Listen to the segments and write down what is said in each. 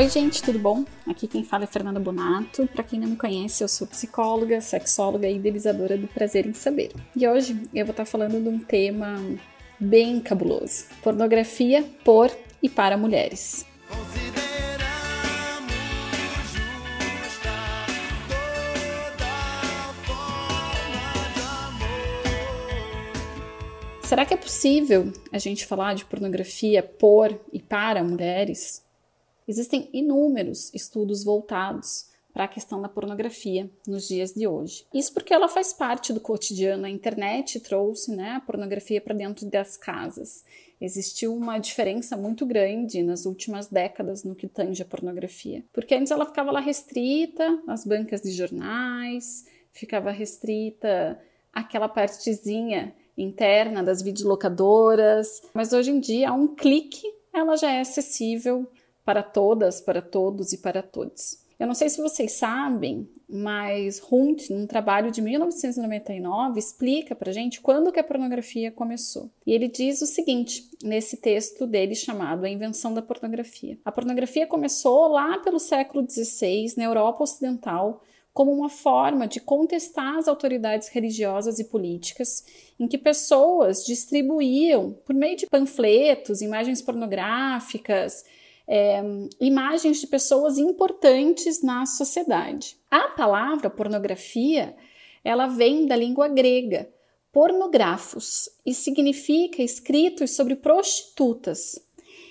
Oi, gente, tudo bom? Aqui quem fala é Fernanda Bonato. Para quem não me conhece, eu sou psicóloga, sexóloga e idealizadora do Prazer em Saber. E hoje eu vou estar falando de um tema bem cabuloso: pornografia por e para mulheres. Será que é possível a gente falar de pornografia por e para mulheres? Existem inúmeros estudos voltados para a questão da pornografia nos dias de hoje. Isso porque ela faz parte do cotidiano. A internet trouxe né, a pornografia para dentro das casas. Existiu uma diferença muito grande nas últimas décadas no que tange a pornografia. Porque antes ela ficava lá restrita às bancas de jornais, ficava restrita àquela partezinha interna das videolocadoras, mas hoje em dia, a um clique, ela já é acessível para todas, para todos e para todos. Eu não sei se vocês sabem, mas Hunt, num trabalho de 1999, explica para gente quando que a pornografia começou. E ele diz o seguinte, nesse texto dele chamado A Invenção da Pornografia. A pornografia começou lá pelo século XVI, na Europa Ocidental, como uma forma de contestar as autoridades religiosas e políticas, em que pessoas distribuíam, por meio de panfletos, imagens pornográficas, é, imagens de pessoas importantes na sociedade. A palavra pornografia ela vem da língua grega pornografos e significa escritos sobre prostitutas.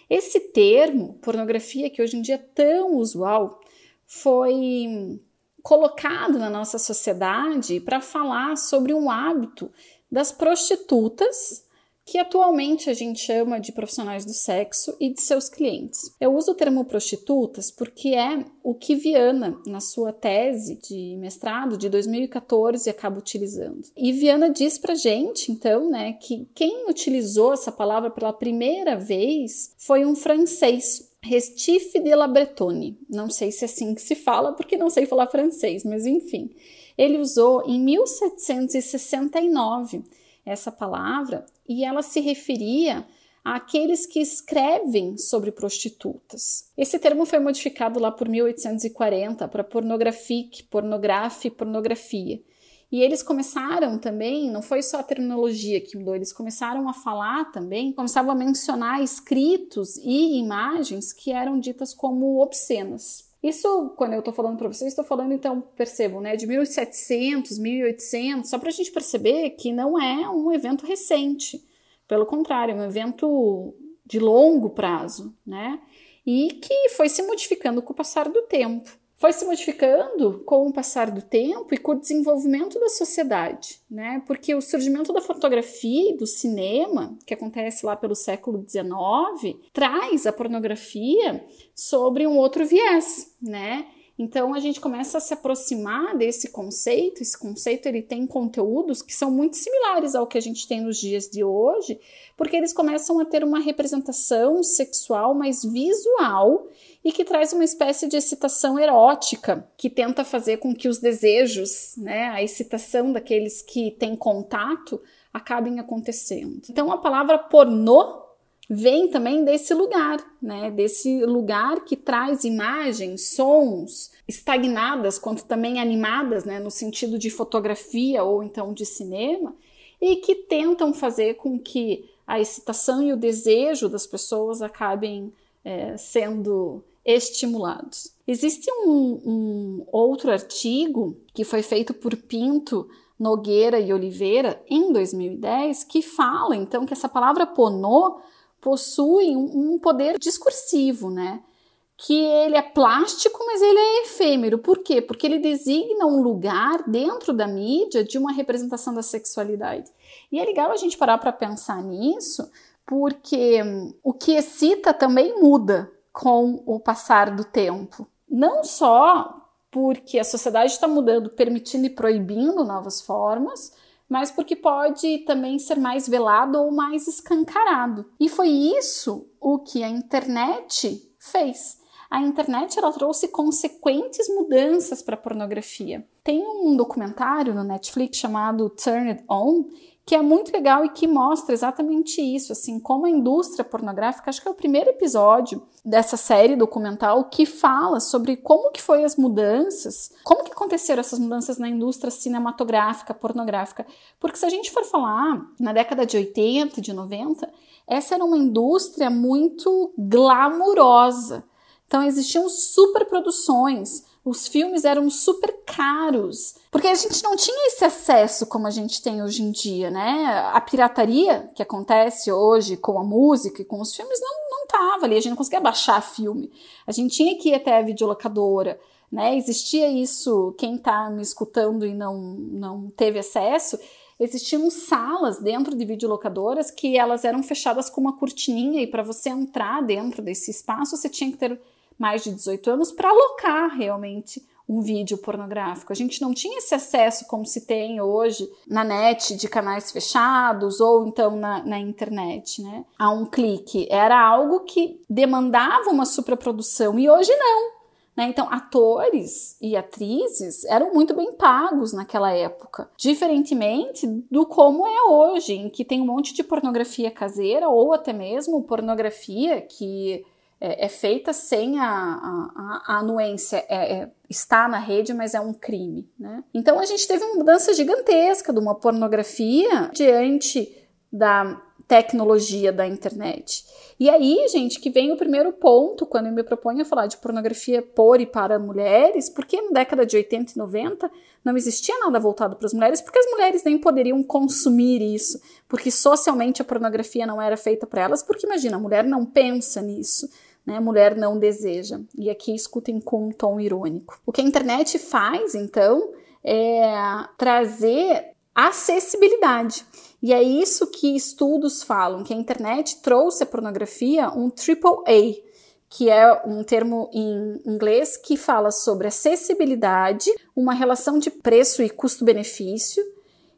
Esse termo, pornografia, que hoje em dia é tão usual, foi colocado na nossa sociedade para falar sobre um hábito das prostitutas que atualmente a gente chama de profissionais do sexo e de seus clientes. Eu uso o termo prostitutas porque é o que Viana, na sua tese de mestrado de 2014, acaba utilizando. E Viana diz pra gente, então, né, que quem utilizou essa palavra pela primeira vez foi um francês, Restif de la Bretonne. Não sei se é assim que se fala, porque não sei falar francês, mas enfim. Ele usou em 1769 essa palavra e ela se referia àqueles que escrevem sobre prostitutas. Esse termo foi modificado lá por 1840 para pornografique, pornografe, pornografia. E eles começaram também, não foi só a terminologia que mudou, eles começaram a falar também, começavam a mencionar escritos e imagens que eram ditas como obscenas. Isso, quando eu estou falando para vocês, estou falando, então, percebam, né, de 1700, 1800, só para a gente perceber que não é um evento recente. Pelo contrário, é um evento de longo prazo, né? E que foi se modificando com o passar do tempo foi se modificando com o passar do tempo e com o desenvolvimento da sociedade, né? Porque o surgimento da fotografia e do cinema, que acontece lá pelo século XIX, traz a pornografia sobre um outro viés, né? Então a gente começa a se aproximar desse conceito. Esse conceito ele tem conteúdos que são muito similares ao que a gente tem nos dias de hoje, porque eles começam a ter uma representação sexual mais visual e que traz uma espécie de excitação erótica, que tenta fazer com que os desejos, né, a excitação daqueles que têm contato acabem acontecendo. Então a palavra pornô vem também desse lugar, né? Desse lugar que traz imagens, sons estagnadas, quanto também animadas, né? No sentido de fotografia ou então de cinema, e que tentam fazer com que a excitação e o desejo das pessoas acabem é, sendo estimulados. Existe um, um outro artigo que foi feito por Pinto Nogueira e Oliveira em 2010 que fala então que essa palavra ponô possui um, um poder discursivo, né? Que ele é plástico, mas ele é efêmero. Por quê? Porque ele designa um lugar dentro da mídia de uma representação da sexualidade. E é legal a gente parar para pensar nisso, porque hum, o que excita também muda com o passar do tempo. Não só porque a sociedade está mudando, permitindo e proibindo novas formas, mas porque pode também ser mais velado ou mais escancarado. E foi isso o que a internet fez. A internet ela trouxe consequentes mudanças para a pornografia. Tem um documentário no Netflix chamado Turn It On que é muito legal e que mostra exatamente isso, assim, como a indústria pornográfica, acho que é o primeiro episódio dessa série documental que fala sobre como que foi as mudanças, como que aconteceram essas mudanças na indústria cinematográfica, pornográfica. Porque se a gente for falar na década de 80, de 90, essa era uma indústria muito glamurosa. Então existiam superproduções, os filmes eram super caros, porque a gente não tinha esse acesso como a gente tem hoje em dia, né? A pirataria que acontece hoje com a música e com os filmes não, não tava ali, a gente não conseguia baixar filme. A gente tinha que ir até a videolocadora, né? Existia isso, quem está me escutando e não, não teve acesso, existiam salas dentro de videolocadoras que elas eram fechadas com uma cortininha e para você entrar dentro desse espaço você tinha que ter mais de 18 anos para alocar realmente um vídeo pornográfico. A gente não tinha esse acesso como se tem hoje na net de canais fechados ou então na, na internet, né? A um clique. Era algo que demandava uma superprodução e hoje não. Né? Então, atores e atrizes eram muito bem pagos naquela época, diferentemente do como é hoje, em que tem um monte de pornografia caseira ou até mesmo pornografia que é, é feita sem a, a, a anuência, é, é, está na rede, mas é um crime. Né? Então a gente teve uma mudança gigantesca de uma pornografia diante da tecnologia da internet. E aí, gente, que vem o primeiro ponto quando eu me proponho a falar de pornografia por e para mulheres, porque na década de 80 e 90 não existia nada voltado para as mulheres, porque as mulheres nem poderiam consumir isso, porque socialmente a pornografia não era feita para elas, porque imagina, a mulher não pensa nisso né, mulher não deseja. E aqui escutem com um tom irônico. O que a internet faz, então, é trazer acessibilidade. E é isso que estudos falam, que a internet trouxe a pornografia um triple A, que é um termo em inglês que fala sobre acessibilidade, uma relação de preço e custo-benefício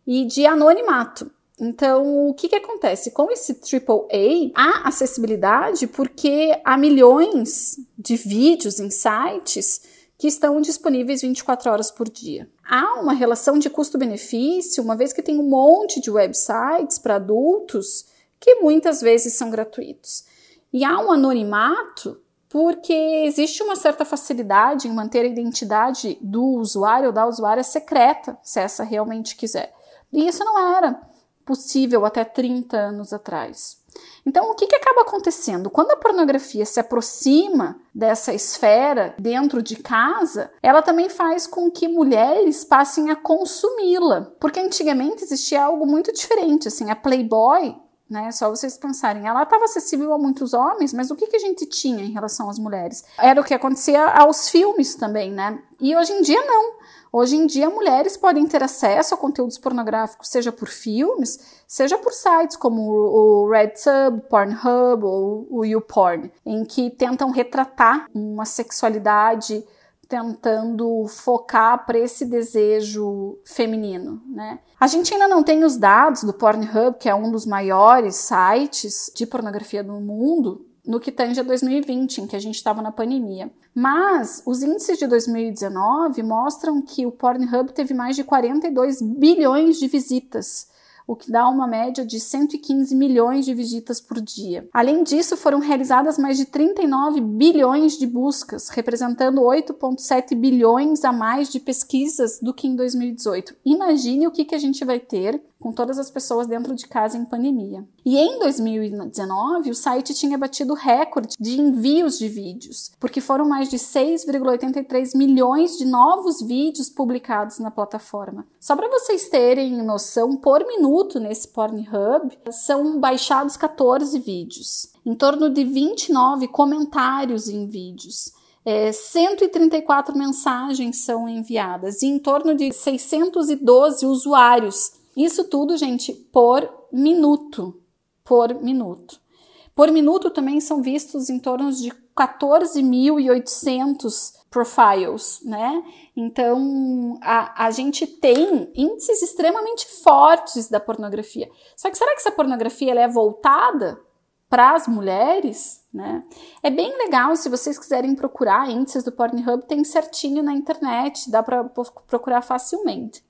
e de anonimato. Então, o que, que acontece? Com esse AAA, há acessibilidade porque há milhões de vídeos em sites que estão disponíveis 24 horas por dia. Há uma relação de custo-benefício, uma vez que tem um monte de websites para adultos que muitas vezes são gratuitos. E há um anonimato porque existe uma certa facilidade em manter a identidade do usuário ou da usuária secreta, se essa realmente quiser. E isso não era possível até 30 anos atrás. Então, o que, que acaba acontecendo? Quando a pornografia se aproxima dessa esfera dentro de casa, ela também faz com que mulheres passem a consumi-la. Porque antigamente existia algo muito diferente, assim, a Playboy né? Só vocês pensarem, ela estava acessível a muitos homens, mas o que, que a gente tinha em relação às mulheres? Era o que acontecia aos filmes também, né? E hoje em dia não. Hoje em dia, mulheres podem ter acesso a conteúdos pornográficos, seja por filmes, seja por sites como o RedTube, Pornhub ou o YouPorn, em que tentam retratar uma sexualidade tentando focar para esse desejo feminino, né? A gente ainda não tem os dados do Pornhub, que é um dos maiores sites de pornografia do mundo, no que tange a 2020, em que a gente estava na pandemia. Mas os índices de 2019 mostram que o Pornhub teve mais de 42 bilhões de visitas o que dá uma média de 115 milhões de visitas por dia. Além disso, foram realizadas mais de 39 bilhões de buscas, representando 8,7 bilhões a mais de pesquisas do que em 2018. Imagine o que, que a gente vai ter com todas as pessoas dentro de casa em pandemia. E em 2019, o site tinha batido recorde de envios de vídeos, porque foram mais de 6,83 milhões de novos vídeos publicados na plataforma. Só para vocês terem noção, por minuto nesse Pornhub são baixados 14 vídeos, em torno de 29 comentários em vídeos. É, 134 mensagens são enviadas e em torno de 612 usuários isso tudo, gente, por minuto. Por minuto. Por minuto também são vistos em torno de 14.800 profiles, né? Então a, a gente tem índices extremamente fortes da pornografia. Só que será que essa pornografia ela é voltada para as mulheres, né? É bem legal se vocês quiserem procurar índices do Pornhub, tem certinho na internet, dá para procurar facilmente.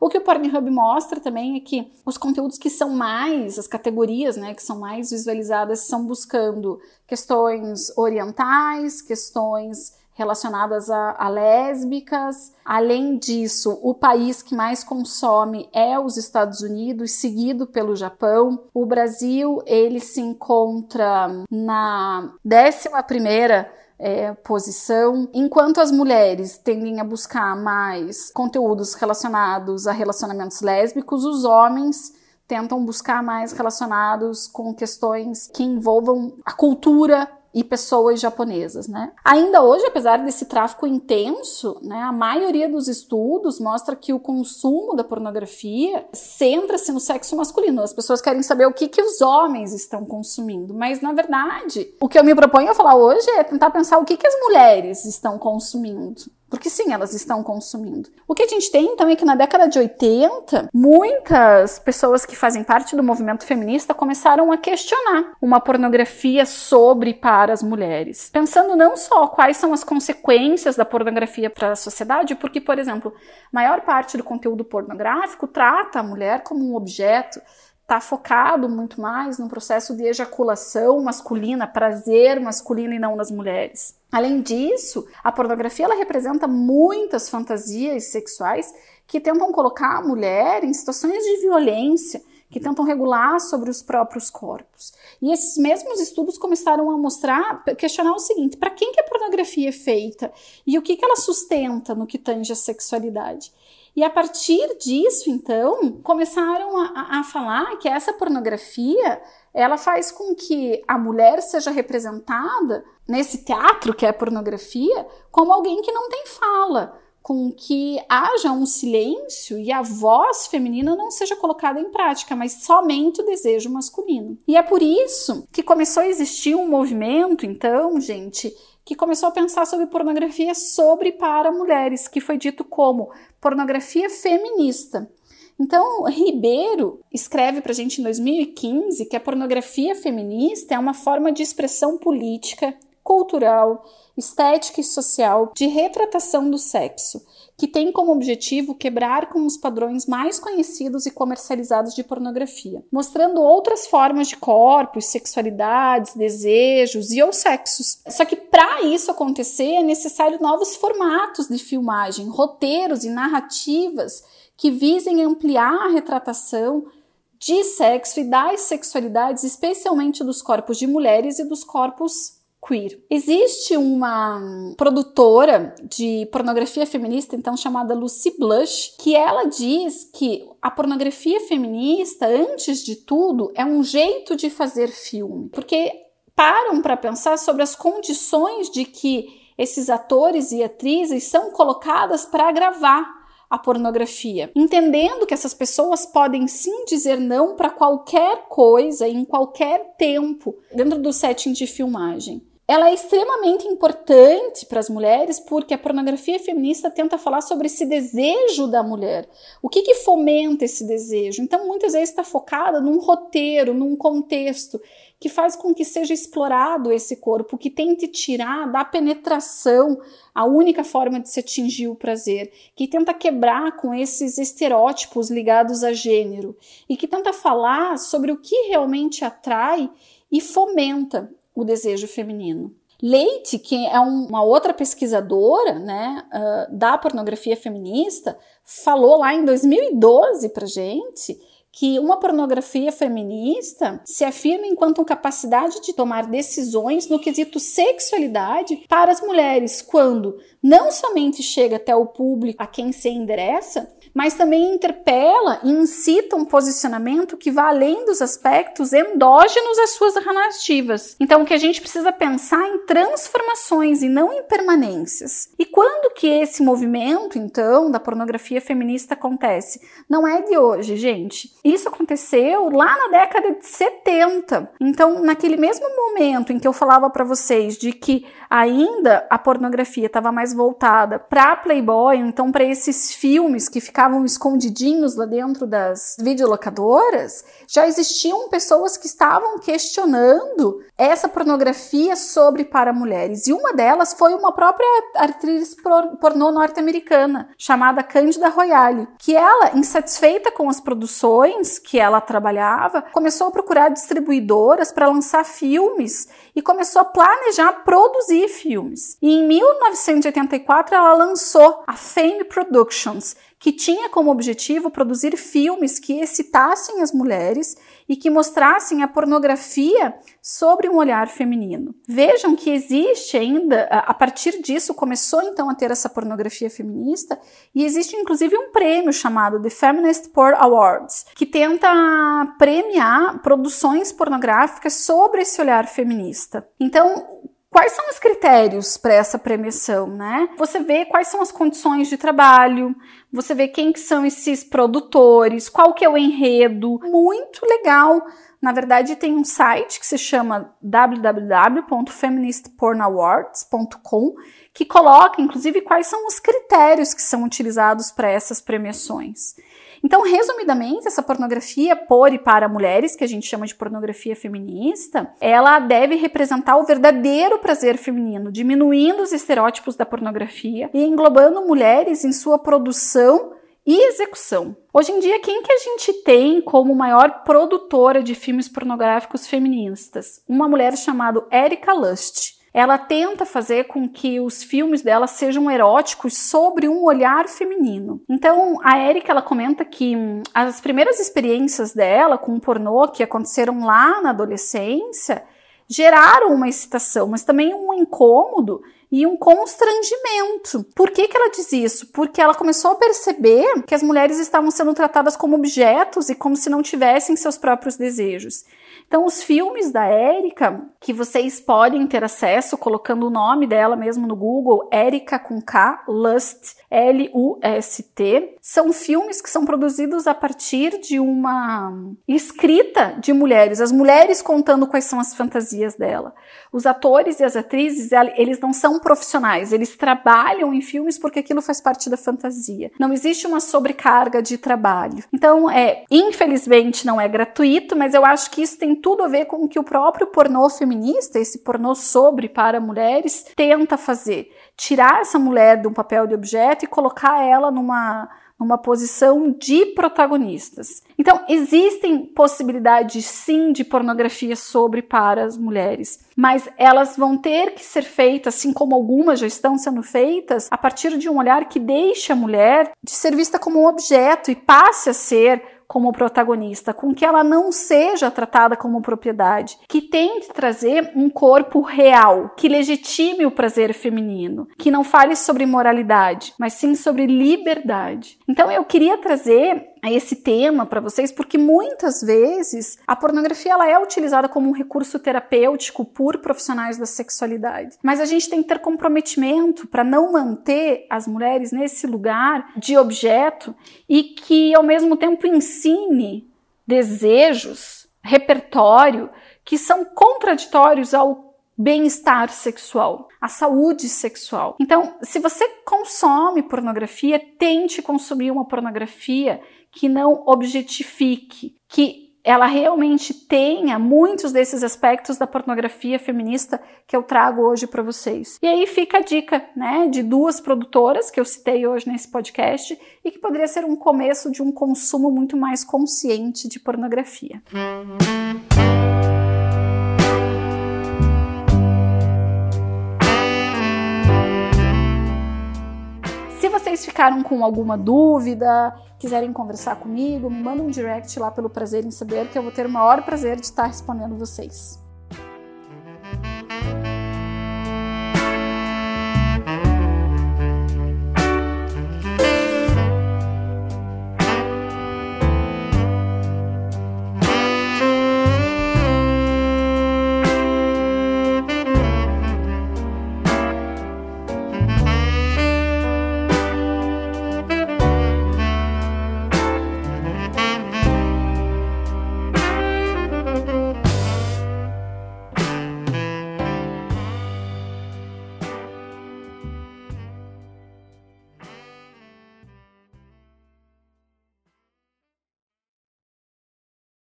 O que o Pornhub mostra também é que os conteúdos que são mais, as categorias, né, que são mais visualizadas, são buscando questões orientais, questões relacionadas a, a, lésbicas. Além disso, o país que mais consome é os Estados Unidos, seguido pelo Japão. O Brasil ele se encontra na décima primeira é, posição, enquanto as mulheres tendem a buscar mais conteúdos relacionados a relacionamentos lésbicos, os homens tentam buscar mais relacionados com questões que envolvam a cultura e pessoas japonesas, né? Ainda hoje, apesar desse tráfico intenso, né, a maioria dos estudos mostra que o consumo da pornografia centra-se no sexo masculino. As pessoas querem saber o que, que os homens estão consumindo, mas na verdade, o que eu me proponho a falar hoje é tentar pensar o que, que as mulheres estão consumindo. Porque sim, elas estão consumindo. O que a gente tem então é que na década de 80, muitas pessoas que fazem parte do movimento feminista começaram a questionar uma pornografia sobre e para as mulheres. Pensando não só quais são as consequências da pornografia para a sociedade, porque, por exemplo, maior parte do conteúdo pornográfico trata a mulher como um objeto está focado muito mais no processo de ejaculação masculina, prazer masculino e não nas mulheres. Além disso, a pornografia ela representa muitas fantasias sexuais que tentam colocar a mulher em situações de violência, que tentam regular sobre os próprios corpos. E esses mesmos estudos começaram a mostrar, questionar o seguinte: para quem que a pornografia é feita e o que, que ela sustenta no que tange a sexualidade? E a partir disso, então, começaram a, a, falar que essa pornografia ela faz com que a mulher seja representada nesse teatro que é a pornografia como alguém que não tem fala, com que haja um silêncio e a voz feminina não seja colocada em prática, mas somente o desejo masculino. E é por isso que começou a existir um movimento, então, gente, que começou a pensar sobre pornografia sobre para mulheres, que foi dito como pornografia feminista. Então, Ribeiro escreve para a gente em 2015 que a pornografia feminista é uma forma de expressão política, cultural, estética e social de retratação do sexo que tem como objetivo quebrar com os padrões mais conhecidos e comercializados de pornografia, mostrando outras formas de corpos, sexualidades, desejos e ou sexos. Só que para isso acontecer é necessário novos formatos de filmagem, roteiros e narrativas que visem ampliar a retratação de sexo e das sexualidades, especialmente dos corpos de mulheres e dos corpos queer. Existe uma produtora de pornografia feminista, então chamada Lucy Blush, que ela diz que a pornografia feminista, antes de tudo, é um jeito de fazer filme, porque param para pensar sobre as condições de que esses atores e atrizes são colocadas para gravar a pornografia, entendendo que essas pessoas podem sim dizer não para qualquer coisa em qualquer tempo dentro do setting de filmagem ela é extremamente importante para as mulheres porque a pornografia feminista tenta falar sobre esse desejo da mulher. O que, que fomenta esse desejo? Então, muitas vezes está focada num roteiro, num contexto que faz com que seja explorado esse corpo, que tente tirar da penetração a única forma de se atingir o prazer, que tenta quebrar com esses estereótipos ligados a gênero e que tenta falar sobre o que realmente atrai e fomenta o desejo feminino. Leite, que é uma outra pesquisadora né, uh, da pornografia feminista, falou lá em 2012 para gente que uma pornografia feminista se afirma enquanto capacidade de tomar decisões no quesito sexualidade para as mulheres, quando não somente chega até o público a quem se endereça, mas também interpela e incita um posicionamento que vá além dos aspectos endógenos às suas narrativas. Então, o que a gente precisa pensar em transformações e não em permanências. E quando que esse movimento, então, da pornografia feminista acontece? Não é de hoje, gente. Isso aconteceu lá na década de 70. Então, naquele mesmo momento em que eu falava para vocês de que ainda a pornografia estava mais voltada para Playboy, então para esses filmes que ficavam ficavam escondidinhos lá dentro das videolocadoras, já existiam pessoas que estavam questionando essa pornografia sobre para mulheres. E uma delas foi uma própria atriz pornô norte-americana, chamada Cândida Royale, que ela, insatisfeita com as produções que ela trabalhava, começou a procurar distribuidoras para lançar filmes e começou a planejar produzir filmes. E em 1984 ela lançou a Fame Productions, que tinha como objetivo produzir filmes que excitassem as mulheres e que mostrassem a pornografia sobre um olhar feminino. Vejam que existe ainda, a partir disso começou então a ter essa pornografia feminista e existe inclusive um prêmio chamado The Feminist Porn Awards, que tenta premiar produções pornográficas sobre esse olhar feminista. Então, Quais são os critérios para essa premiação, né? Você vê quais são as condições de trabalho, você vê quem que são esses produtores, qual que é o enredo. Muito legal. Na verdade, tem um site que se chama www.feministpornawards.com que coloca, inclusive, quais são os critérios que são utilizados para essas premiações. Então, resumidamente, essa pornografia por e para mulheres, que a gente chama de pornografia feminista, ela deve representar o verdadeiro prazer feminino, diminuindo os estereótipos da pornografia e englobando mulheres em sua produção e execução. Hoje em dia, quem que a gente tem como maior produtora de filmes pornográficos feministas? Uma mulher chamada Erika Lust ela tenta fazer com que os filmes dela sejam eróticos sobre um olhar feminino. Então, a Erika ela comenta que hum, as primeiras experiências dela com o pornô que aconteceram lá na adolescência geraram uma excitação, mas também um incômodo e um constrangimento. Por que, que ela diz isso? Porque ela começou a perceber que as mulheres estavam sendo tratadas como objetos e como se não tivessem seus próprios desejos. Então, os filmes da Érica, que vocês podem ter acesso colocando o nome dela mesmo no Google, Érica com K, Lust, L-U-S-T, são filmes que são produzidos a partir de uma escrita de mulheres, as mulheres contando quais são as fantasias dela. Os atores e as atrizes, eles não são profissionais, eles trabalham em filmes porque aquilo faz parte da fantasia. Não existe uma sobrecarga de trabalho. Então, é, infelizmente não é gratuito, mas eu acho que isso tem tudo a ver com o que o próprio pornô feminista, esse pornô sobre para mulheres, tenta fazer. Tirar essa mulher de um papel de objeto e colocar ela numa numa posição de protagonistas. Então, existem possibilidades sim de pornografia sobre para as mulheres, mas elas vão ter que ser feitas, assim como algumas já estão sendo feitas, a partir de um olhar que deixa a mulher de ser vista como um objeto e passe a ser como protagonista, com que ela não seja tratada como propriedade, que tente trazer um corpo real, que legitime o prazer feminino, que não fale sobre moralidade, mas sim sobre liberdade. Então eu queria trazer esse tema para vocês porque muitas vezes a pornografia ela é utilizada como um recurso terapêutico por profissionais da sexualidade. Mas a gente tem que ter comprometimento para não manter as mulheres nesse lugar de objeto e que ao mesmo tempo ensine desejos, repertório que são contraditórios ao bem-estar sexual, a saúde sexual. Então, se você consome pornografia, tente consumir uma pornografia que não objetifique, que ela realmente tenha muitos desses aspectos da pornografia feminista que eu trago hoje para vocês. E aí fica a dica, né, de duas produtoras que eu citei hoje nesse podcast e que poderia ser um começo de um consumo muito mais consciente de pornografia. Se vocês ficaram com alguma dúvida, quiserem conversar comigo, me mandem um direct lá pelo Prazer em Saber, que eu vou ter o maior prazer de estar respondendo vocês.